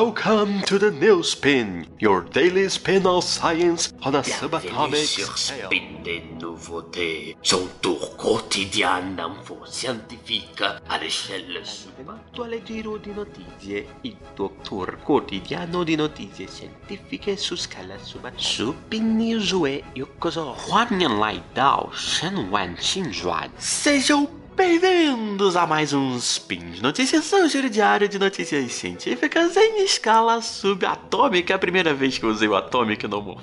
Welcome to the new spin, your daily spin of science on a subatomic sur. Spin des nouveautés. Son tour quotidien d'info scientifique à l'échelle subattuale giro di notizie. Il tuo tour quotidiano di notizie scientifiche su scala subattuale. Supin Newsway Yokozo Huan Lai Dao Shen Wan Xin Juan. Sejam Bem-vindos a mais um Spin de Notícias, seu giro diário de notícias científicas em escala subatômica. É a primeira vez que eu usei o atômica e não.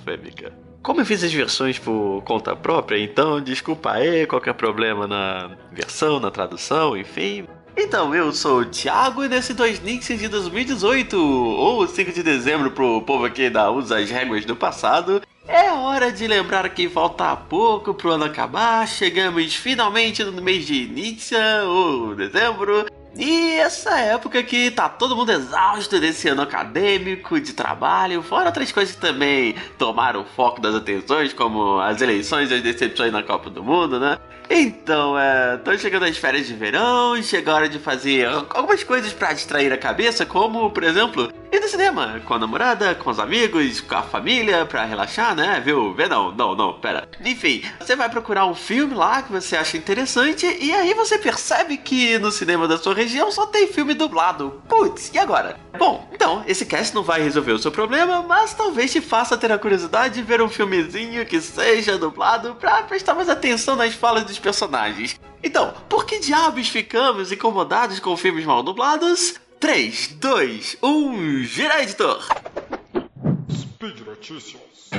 Como eu fiz as versões por conta própria, então desculpa aí qualquer problema na versão, na tradução, enfim. Então, eu sou o Thiago e nesse 2 Nix de 2018, ou 5 de dezembro pro povo aqui ainda usa as réguas do passado, é hora de lembrar que falta pouco pro ano acabar. Chegamos finalmente no mês de Nixia, ou dezembro. E essa época que tá todo mundo exausto desse ano acadêmico, de trabalho, fora outras coisas que também tomaram o foco das atenções, como as eleições e as decepções na Copa do Mundo, né? Então, é. Tô chegando às férias de verão, chega a hora de fazer algumas coisas para distrair a cabeça, como, por exemplo, ir no cinema com a namorada, com os amigos, com a família, pra relaxar, né? Viu? Vê não, não, não, pera. Enfim, você vai procurar um filme lá que você acha interessante e aí você percebe que no cinema da sua região só tem filme dublado. Putz, e agora? Bom, então, esse cast não vai resolver o seu problema, mas talvez te faça ter a curiosidade de ver um filmezinho que seja dublado pra prestar mais atenção nas falas dos personagens. Então, por que diabos ficamos incomodados com filmes mal dublados? 3, 2, 1, gira editor! Speed Notícias.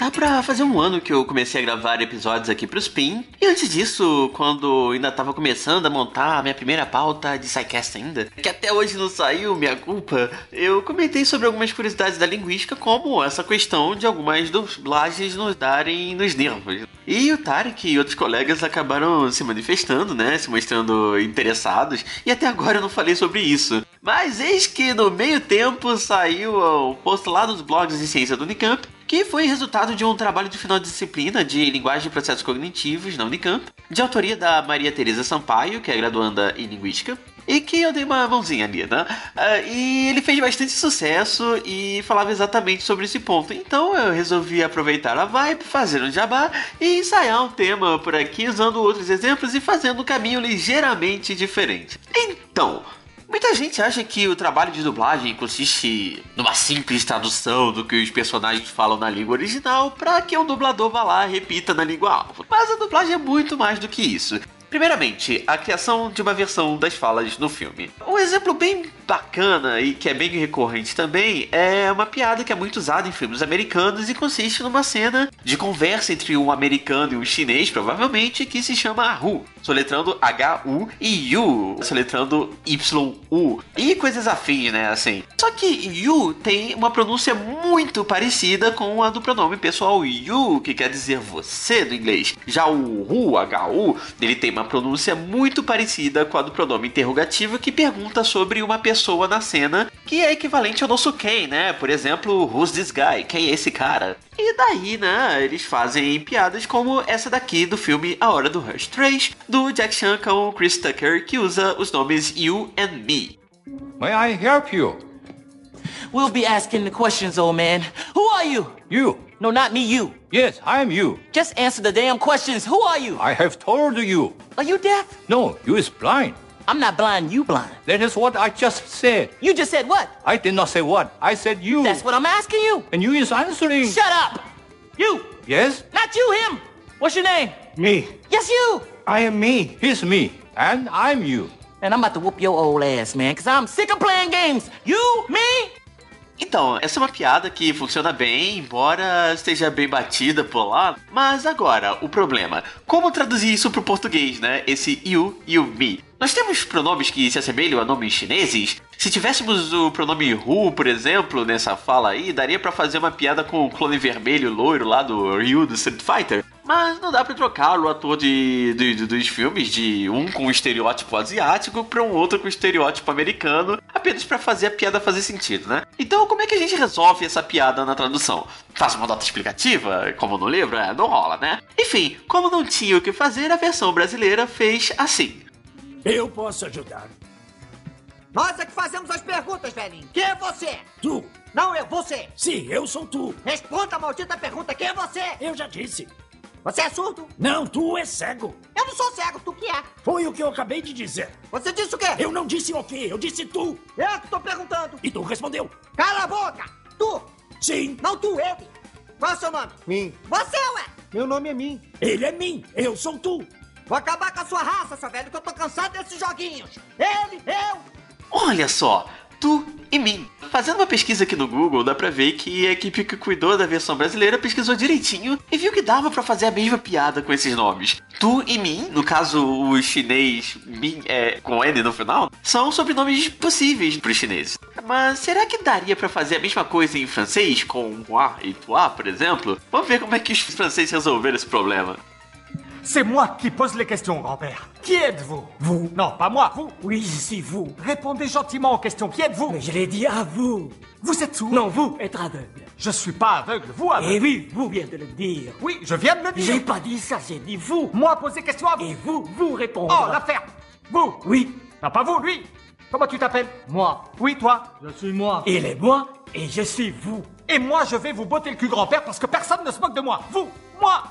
Tá pra fazer um ano que eu comecei a gravar episódios aqui pro Spin. E antes disso, quando ainda tava começando a montar a minha primeira pauta de SciCast ainda, que até hoje não saiu, minha culpa, eu comentei sobre algumas curiosidades da linguística, como essa questão de algumas dublagens nos darem nos nervos. E o Tarek e outros colegas acabaram se manifestando, né? Se mostrando interessados. E até agora eu não falei sobre isso. Mas eis que no meio tempo saiu um post lá nos blogs de ciência do Unicamp que foi resultado de um trabalho de final de disciplina de linguagem e processos cognitivos na Unicamp, de autoria da Maria Teresa Sampaio, que é graduanda em linguística, e que eu dei uma mãozinha ali, né? Ah, e ele fez bastante sucesso e falava exatamente sobre esse ponto. Então eu resolvi aproveitar a vibe, fazer um jabá e ensaiar um tema por aqui usando outros exemplos e fazendo um caminho ligeiramente diferente. Então, Muita gente acha que o trabalho de dublagem consiste numa simples tradução do que os personagens falam na língua original para que o dublador vá lá e repita na língua alvo. Mas a dublagem é muito mais do que isso. Primeiramente, a criação de uma versão das falas no filme. Um exemplo bem bacana e que é bem recorrente também é uma piada que é muito usada em filmes americanos e consiste numa cena de conversa entre um americano e um chinês, provavelmente, que se chama Hu, soletrando H-U Yu, soletrando Y-U. E coisas afins, né, assim. Só que Yu tem uma pronúncia muito parecida com a do pronome pessoal you, que quer dizer você no inglês. Já o Hu, H-U, ele tem uma pronúncia muito parecida com a do pronome interrogativo que pergunta sobre uma pessoa na cena, que é equivalente ao nosso quem, né? Por exemplo, who's this guy? Quem é esse cara? E daí, né, eles fazem piadas como essa daqui do filme A Hora do Rush 3, do Jack Chan com o Chris Tucker, que usa os nomes You and Me. May I help you? We'll be asking the questions, old man. Who are you? You. No, not me, you. Yes, I'm you. Just answer the damn questions. Who are you? I have told you. Are you deaf? No, you is blind. I'm not blind, you blind. That is what I just said. You just said what? I did not say what. I said you. That's what I'm asking you. And you is answering. Shut up! You! Yes? Not you, him! What's your name? Me. Yes, you! I am me. He's me. And I'm you. And I'm about to whoop your old ass, man, because I'm sick of playing games. You, me, Então, essa é uma piada que funciona bem, embora esteja bem batida por lá. Mas agora, o problema: como traduzir isso pro português, né? Esse you e o me. Nós temos pronomes que se assemelham a nomes chineses? Se tivéssemos o pronome Hu, por exemplo, nessa fala aí, daria pra fazer uma piada com o clone vermelho loiro lá do Ryu do Street Fighter. Mas não dá pra trocar o ator de, de- de- dos filmes de um com um estereótipo asiático pra um outro com estereótipo americano, apenas para fazer a piada fazer sentido, né? Então, como é que a gente resolve essa piada na tradução? Faz uma nota explicativa, como no livro? É, não rola, né? Enfim, como não tinha o que fazer, a versão brasileira fez assim. Eu posso ajudar. Nós é que fazemos as perguntas, velhinho. Quem é você? Tu. Não, eu, você. Sim, eu sou tu. Responda a maldita pergunta. Quem é você? Eu já disse. Você é surdo? Não, tu é cego. Eu não sou cego, tu que é. Foi o que eu acabei de dizer. Você disse o quê? Eu não disse o quê, eu disse tu. Eu que tô perguntando. E tu respondeu. Cala a boca. Tu. Sim. Não tu, ele. Qual é o seu nome? Mim. Você, ué. Meu nome é Mim. Ele é mim, eu sou tu. Vou acabar com a sua raça, seu velho, que eu tô cansado desses joguinhos. Ele, eu. Olha só, tu e mim. Fazendo uma pesquisa aqui no Google, dá pra ver que a equipe que cuidou da versão brasileira pesquisou direitinho e viu que dava pra fazer a mesma piada com esses nomes. Tu e mim, no caso o chinês Min é com N no final, são sobrenomes possíveis pros chineses. Mas será que daria pra fazer a mesma coisa em francês com moi e toi, por exemplo? Vamos ver como é que os franceses resolveram esse problema. C'est moi qui pose les questions, grand-père. Qui êtes-vous? Vous. Non, pas moi, vous. Oui, je suis vous. Répondez gentiment aux questions. Qui êtes-vous? Mais je l'ai dit à vous. Vous êtes sourd Non, vous, être aveugle. Je suis pas aveugle, vous aveugle. Eh oui, vous vient de le dire. Oui, je viens de le dire. J'ai pas dit ça, j'ai dit vous. Moi poser question à vous. Et vous, vous répondre. Oh, l'affaire Vous Oui, Non, pas vous, lui. Comment tu t'appelles? Moi. Oui, toi. Je suis moi. Il est moi et je suis vous. Et moi, je vais vous botter le cul, grand-père, parce que personne ne se moque de moi. Vous, moi.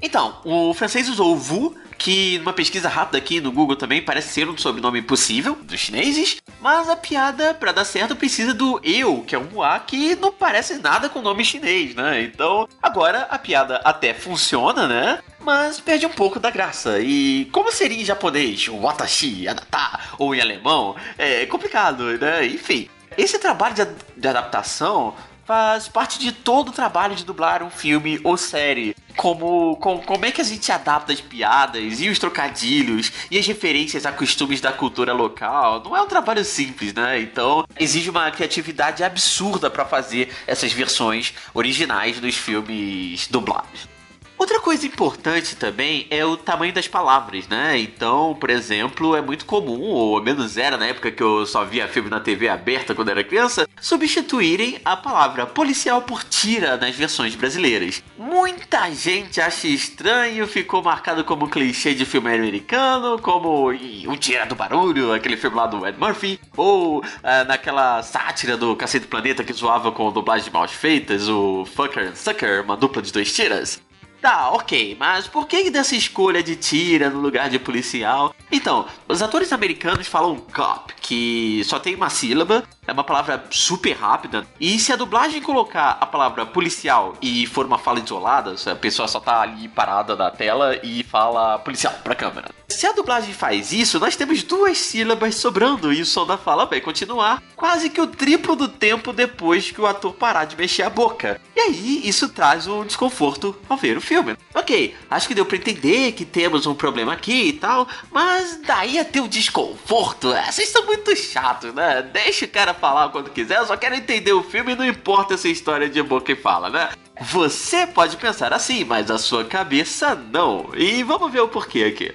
Então, o francês usou o vu, que numa pesquisa rápida aqui no Google também parece ser um sobrenome possível dos chineses, mas a piada, pra dar certo, precisa do eu, que é um muá que não parece nada com o nome chinês, né? Então, agora a piada até funciona, né? Mas perde um pouco da graça. E como seria em japonês, o watashi, anata, ou em alemão, é complicado, né? Enfim, esse trabalho de adaptação faz parte de todo o trabalho de dublar um filme ou série. Como, com, como é que a gente adapta as piadas e os trocadilhos e as referências a costumes da cultura local. Não é um trabalho simples, né? Então exige uma criatividade absurda para fazer essas versões originais dos filmes dublados. Outra coisa importante também é o tamanho das palavras, né? Então, por exemplo, é muito comum, ou menos era na época que eu só via filme na TV aberta quando era criança, substituírem a palavra policial por tira nas versões brasileiras. Muita gente acha estranho, ficou marcado como clichê de filme americano, como o Tira do Barulho, aquele filme lá do Ed Murphy, ou ah, naquela sátira do Cacete Planeta que zoava com dublagem mal feitas, o Fucker and Sucker, uma dupla de dois tiras. Tá, ok, mas por que dessa escolha de tira no lugar de policial? Então, os atores americanos falam cop, que só tem uma sílaba, é uma palavra super rápida, e se a dublagem colocar a palavra policial e for uma fala isolada, a pessoa só tá ali parada na tela e fala policial pra câmera. Se a dublagem faz isso, nós temos duas sílabas sobrando e o som da fala vai continuar quase que o triplo do tempo depois que o ator parar de mexer a boca. E aí, isso traz um desconforto ao ver o filme. Ok, acho que deu pra entender que temos um problema aqui e tal, mas daí a ter o desconforto, é, vocês são muito chatos, né? Deixa o cara falar quando quiser, eu só quero entender o filme e não importa essa história de boca e fala, né? Você pode pensar assim, mas a sua cabeça não. E vamos ver o porquê aqui.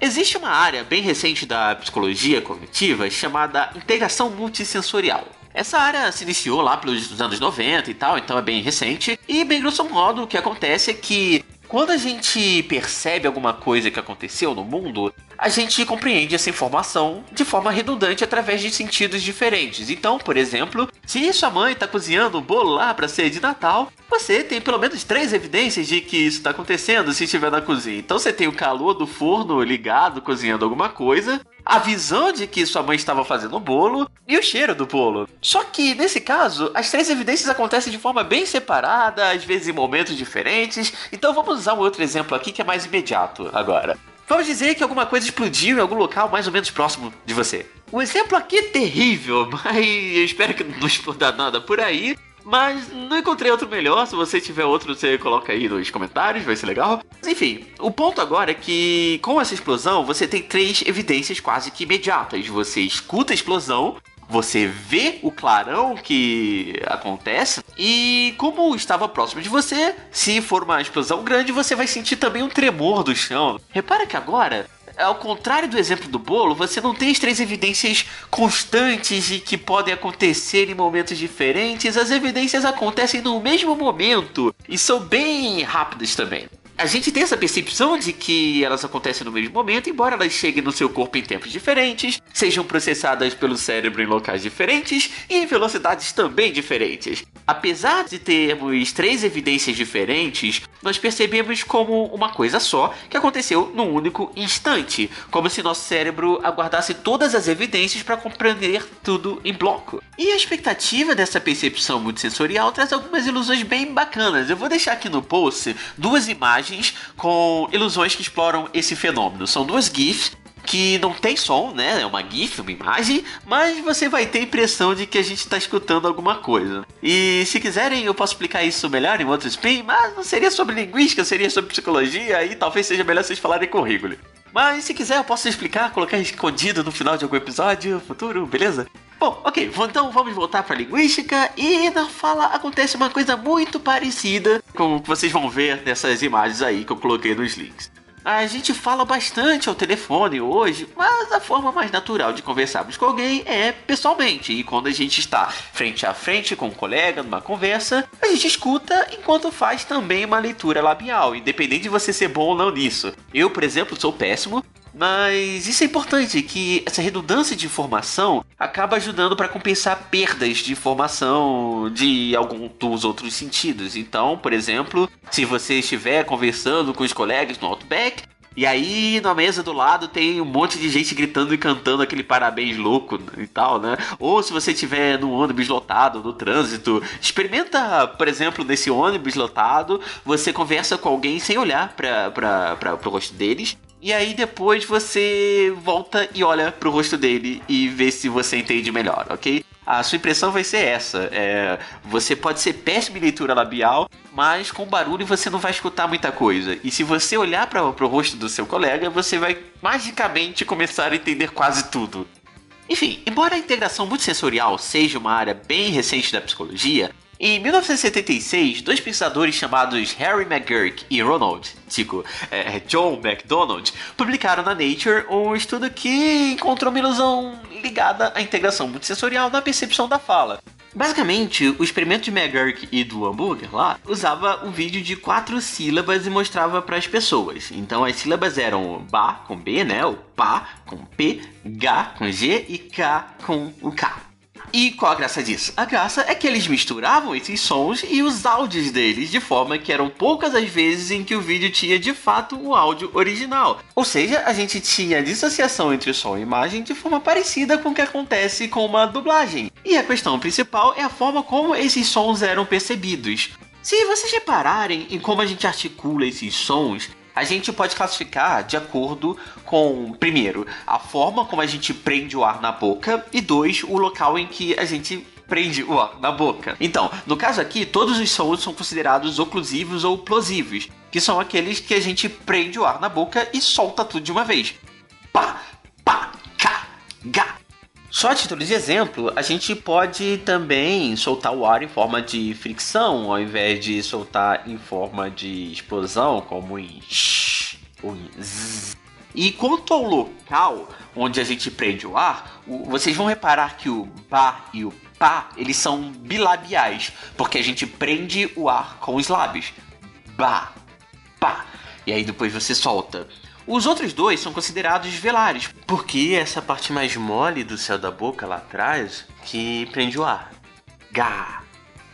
Existe uma área bem recente da psicologia cognitiva chamada integração multissensorial. Essa área se iniciou lá pelos anos 90 e tal, então é bem recente. E, bem grosso modo, o que acontece é que quando a gente percebe alguma coisa que aconteceu no mundo, a gente compreende essa informação de forma redundante através de sentidos diferentes. Então, por exemplo, se sua mãe está cozinhando um bolo lá para ser de Natal, você tem pelo menos três evidências de que isso está acontecendo se estiver na cozinha. Então, você tem o calor do forno ligado, cozinhando alguma coisa, a visão de que sua mãe estava fazendo o bolo e o cheiro do bolo. Só que nesse caso, as três evidências acontecem de forma bem separada, às vezes em momentos diferentes. Então vamos usar um outro exemplo aqui que é mais imediato agora. Vamos dizer que alguma coisa explodiu em algum local mais ou menos próximo de você. O exemplo aqui é terrível, mas eu espero que não exploda nada por aí. Mas não encontrei outro melhor. Se você tiver outro, você coloca aí nos comentários, vai ser legal. Enfim, o ponto agora é que com essa explosão você tem três evidências quase que imediatas. Você escuta a explosão, você vê o clarão que acontece e como estava próximo de você, se for uma explosão grande, você vai sentir também um tremor do chão. Repara que agora ao contrário do exemplo do bolo, você não tem as três evidências constantes e que podem acontecer em momentos diferentes. As evidências acontecem no mesmo momento e são bem rápidas também a gente tem essa percepção de que elas acontecem no mesmo momento, embora elas cheguem no seu corpo em tempos diferentes, sejam processadas pelo cérebro em locais diferentes e em velocidades também diferentes. Apesar de termos três evidências diferentes, nós percebemos como uma coisa só que aconteceu num único instante, como se nosso cérebro aguardasse todas as evidências para compreender tudo em bloco. E a expectativa dessa percepção multissensorial traz algumas ilusões bem bacanas. Eu vou deixar aqui no post duas imagens com ilusões que exploram esse fenômeno. São duas GIFs que não tem som, né? É uma GIF, uma imagem, mas você vai ter a impressão de que a gente está escutando alguma coisa. E se quiserem, eu posso explicar isso melhor em outro spin, mas não seria sobre linguística, seria sobre psicologia, e talvez seja melhor vocês falarem com o Rigoli. Mas se quiser, eu posso explicar, colocar escondido no final de algum episódio futuro, beleza? Bom, ok, então vamos voltar para linguística e na fala acontece uma coisa muito parecida com o que vocês vão ver nessas imagens aí que eu coloquei nos links. A gente fala bastante ao telefone hoje, mas a forma mais natural de conversarmos com alguém é pessoalmente. E quando a gente está frente a frente com um colega numa conversa, a gente escuta enquanto faz também uma leitura labial, independente de você ser bom ou não nisso. Eu, por exemplo, sou péssimo, mas isso é importante, que essa redundância de informação acaba ajudando para compensar perdas de informação de algum dos outros sentidos. Então, por exemplo, se você estiver conversando com os colegas no Outback, e aí, na mesa do lado, tem um monte de gente gritando e cantando aquele parabéns louco e tal, né? Ou se você estiver num ônibus lotado, no trânsito, experimenta, por exemplo, nesse ônibus lotado, você conversa com alguém sem olhar para o rosto deles. E aí depois você volta e olha pro rosto dele e vê se você entende melhor, ok? A sua impressão vai ser essa. É, você pode ser péssimo em leitura labial, mas com barulho você não vai escutar muita coisa. E se você olhar para o rosto do seu colega, você vai magicamente começar a entender quase tudo. Enfim, embora a integração multissensorial seja uma área bem recente da psicologia, em 1976, dois pesquisadores chamados Harry McGurk e Ronald, tipo, é, John MacDonald, publicaram na Nature um estudo que encontrou uma ilusão ligada à integração multissensorial na percepção da fala. Basicamente, o experimento de McGurk e do hambúrguer lá usava um vídeo de quatro sílabas e mostrava para as pessoas. Então as sílabas eram ba com B, né? O pá com P, ga com G e k com o K. E qual a graça disso? A graça é que eles misturavam esses sons e os áudios deles de forma que eram poucas as vezes em que o vídeo tinha de fato o áudio original. Ou seja, a gente tinha dissociação entre som e imagem de forma parecida com o que acontece com uma dublagem. E a questão principal é a forma como esses sons eram percebidos. Se vocês repararem em como a gente articula esses sons, a gente pode classificar de acordo com, primeiro, a forma como a gente prende o ar na boca e dois, o local em que a gente prende o ar na boca. Então, no caso aqui, todos os sons são considerados oclusivos ou plosivos, que são aqueles que a gente prende o ar na boca e solta tudo de uma vez. Pá, pá. Só a título de exemplo, a gente pode também soltar o ar em forma de fricção, ao invés de soltar em forma de explosão, como em sh ou em zzz. E quanto ao local onde a gente prende o ar, vocês vão reparar que o ba e o pá, eles são bilabiais, porque a gente prende o ar com os lábios. Ba, pá. E aí depois você solta. Os outros dois são considerados velares, porque essa parte mais mole do céu da boca lá atrás que prende o ar. Gá,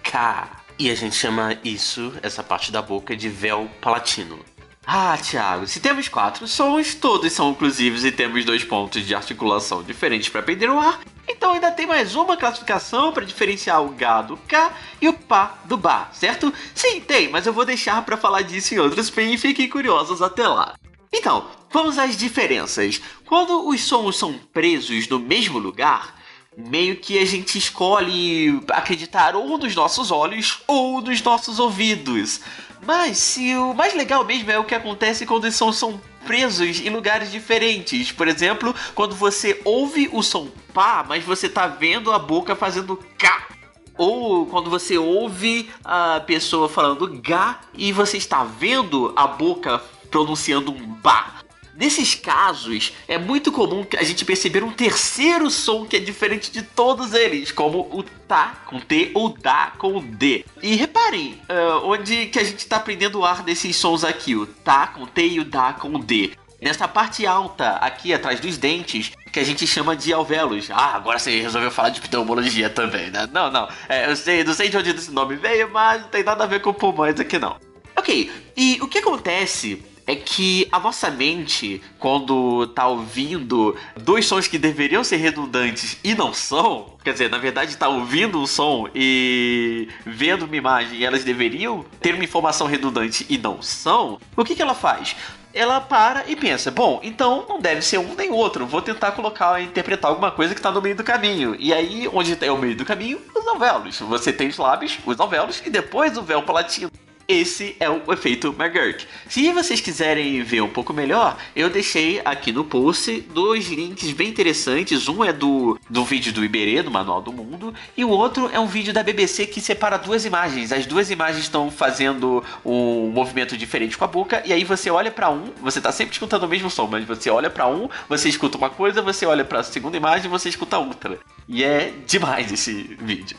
cá. E a gente chama isso, essa parte da boca, de véu palatino. Ah, Thiago, se temos quatro sons, todos são inclusivos e temos dois pontos de articulação diferentes para prender o ar, então ainda tem mais uma classificação para diferenciar o Gá do K e o Pá do Bá, certo? Sim, tem, mas eu vou deixar para falar disso em outros spin e fiquem curiosos até lá. Então, vamos às diferenças. Quando os sons são presos no mesmo lugar, meio que a gente escolhe acreditar ou nos nossos olhos ou nos nossos ouvidos. Mas se o mais legal mesmo é o que acontece quando os sons são presos em lugares diferentes. Por exemplo, quando você ouve o som pá, mas você tá vendo a boca fazendo cá. Ou quando você ouve a pessoa falando gá e você está vendo a boca pronunciando um ba. Nesses casos, é muito comum a gente perceber um terceiro som que é diferente de todos eles, como o tá com T ou dá com D. E reparem, uh, onde que a gente está aprendendo o ar desses sons aqui, o tá com T e o dá com D. Nessa parte alta, aqui atrás dos dentes, que a gente chama de alvéolos. Ah, agora você resolveu falar de pneumologia também, né? Não, não. É, eu sei, não sei de onde esse nome veio, mas não tem nada a ver com pulmões aqui não. Ok, e o que acontece é que a nossa mente, quando tá ouvindo dois sons que deveriam ser redundantes e não são, quer dizer, na verdade tá ouvindo um som e vendo uma imagem e elas deveriam ter uma informação redundante e não são, o que, que ela faz? ela para e pensa: bom, então não deve ser um nem outro. Vou tentar colocar, interpretar alguma coisa que está no meio do caminho. E aí, onde é o meio do caminho? Os alvéolos. Você tem os lábios, os alvéolos e depois o véu palatino. Esse é o efeito McGurk. Se vocês quiserem ver um pouco melhor, eu deixei aqui no post dois links bem interessantes. Um é do, do vídeo do Iberê, do Manual do Mundo, e o outro é um vídeo da BBC que separa duas imagens. As duas imagens estão fazendo um movimento diferente com a boca, e aí você olha para um, você tá sempre escutando o mesmo som, mas você olha para um, você escuta uma coisa, você olha para a segunda imagem, você escuta outra. E é demais esse vídeo.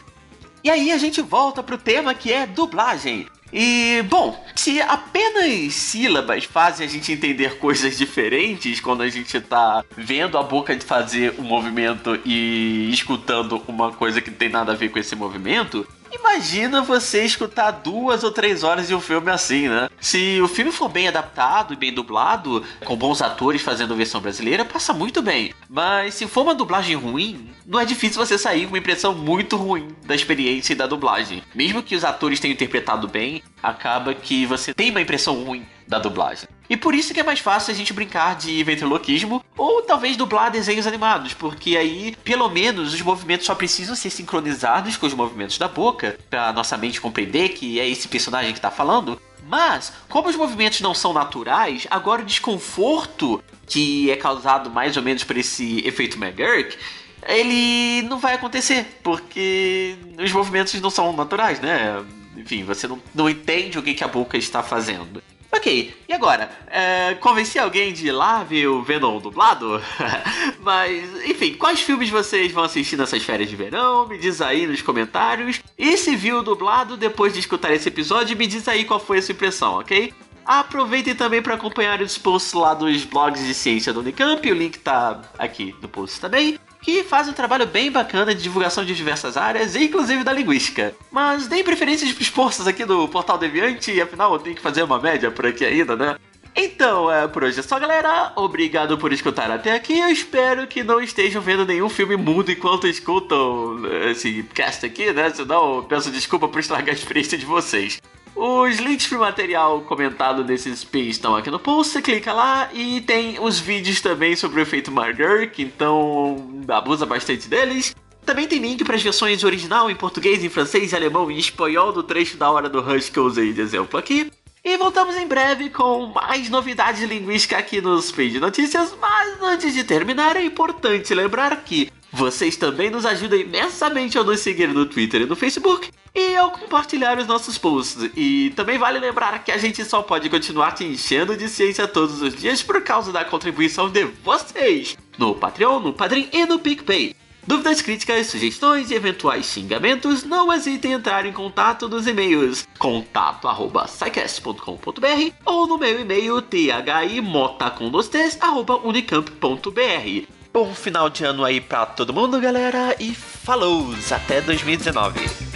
E aí a gente volta pro tema que é dublagem. E, bom, se apenas sílabas fazem a gente entender coisas diferentes quando a gente tá vendo a boca de fazer um movimento e escutando uma coisa que não tem nada a ver com esse movimento, Imagina você escutar duas ou três horas de um filme assim, né? Se o filme for bem adaptado e bem dublado, com bons atores fazendo versão brasileira, passa muito bem. Mas se for uma dublagem ruim, não é difícil você sair com uma impressão muito ruim da experiência e da dublagem. Mesmo que os atores tenham interpretado bem, acaba que você tem uma impressão ruim da dublagem. E por isso que é mais fácil a gente brincar de ventriloquismo ou talvez dublar desenhos animados, porque aí, pelo menos, os movimentos só precisam ser sincronizados com os movimentos da boca, para nossa mente compreender que é esse personagem que está falando. Mas, como os movimentos não são naturais, agora o desconforto que é causado mais ou menos por esse efeito McGurk ele não vai acontecer, porque os movimentos não são naturais, né? Enfim, você não, não entende o que, que a boca está fazendo. Ok, e agora? É, convenci alguém de ir lá ver o Venom dublado? Mas, enfim, quais filmes vocês vão assistir nessas férias de verão? Me diz aí nos comentários. E se viu dublado depois de escutar esse episódio, me diz aí qual foi a sua impressão, ok? Aproveitem também para acompanhar os posts lá dos blogs de ciência do Unicamp, o link tá aqui no post também que faz um trabalho bem bacana de divulgação de diversas áreas, inclusive da linguística. Mas deem preferências pros posts aqui do Portal Deviante, afinal eu tenho que fazer uma média por aqui ainda, né? Então, é, por hoje é só, galera. Obrigado por escutar até aqui. Eu espero que não estejam vendo nenhum filme mudo enquanto escutam esse cast aqui, né? Senão eu peço desculpa por estragar a experiência de vocês. Os links pro material comentado nesses spins estão aqui no post, você clica lá e tem os vídeos também sobre o efeito Margurk, então abusa bastante deles. Também tem link para as versões original em português, em francês, alemão e espanhol do trecho da hora do Rush que eu usei de exemplo aqui. E voltamos em breve com mais novidades linguísticas aqui nos Speed Notícias, mas antes de terminar é importante lembrar que vocês também nos ajudam imensamente ao nos seguir no Twitter e no Facebook e ao compartilhar os nossos posts. E também vale lembrar que a gente só pode continuar te enchendo de ciência todos os dias por causa da contribuição de vocês no Patreon, no Padrim e no PicPay. Dúvidas, críticas, sugestões e eventuais xingamentos, não hesitem em entrar em contato nos e-mails contato@sicast.com.br ou no meu e-mail thimota.unicamp.br. Bom final de ano aí pra todo mundo, galera, e falou! Até 2019!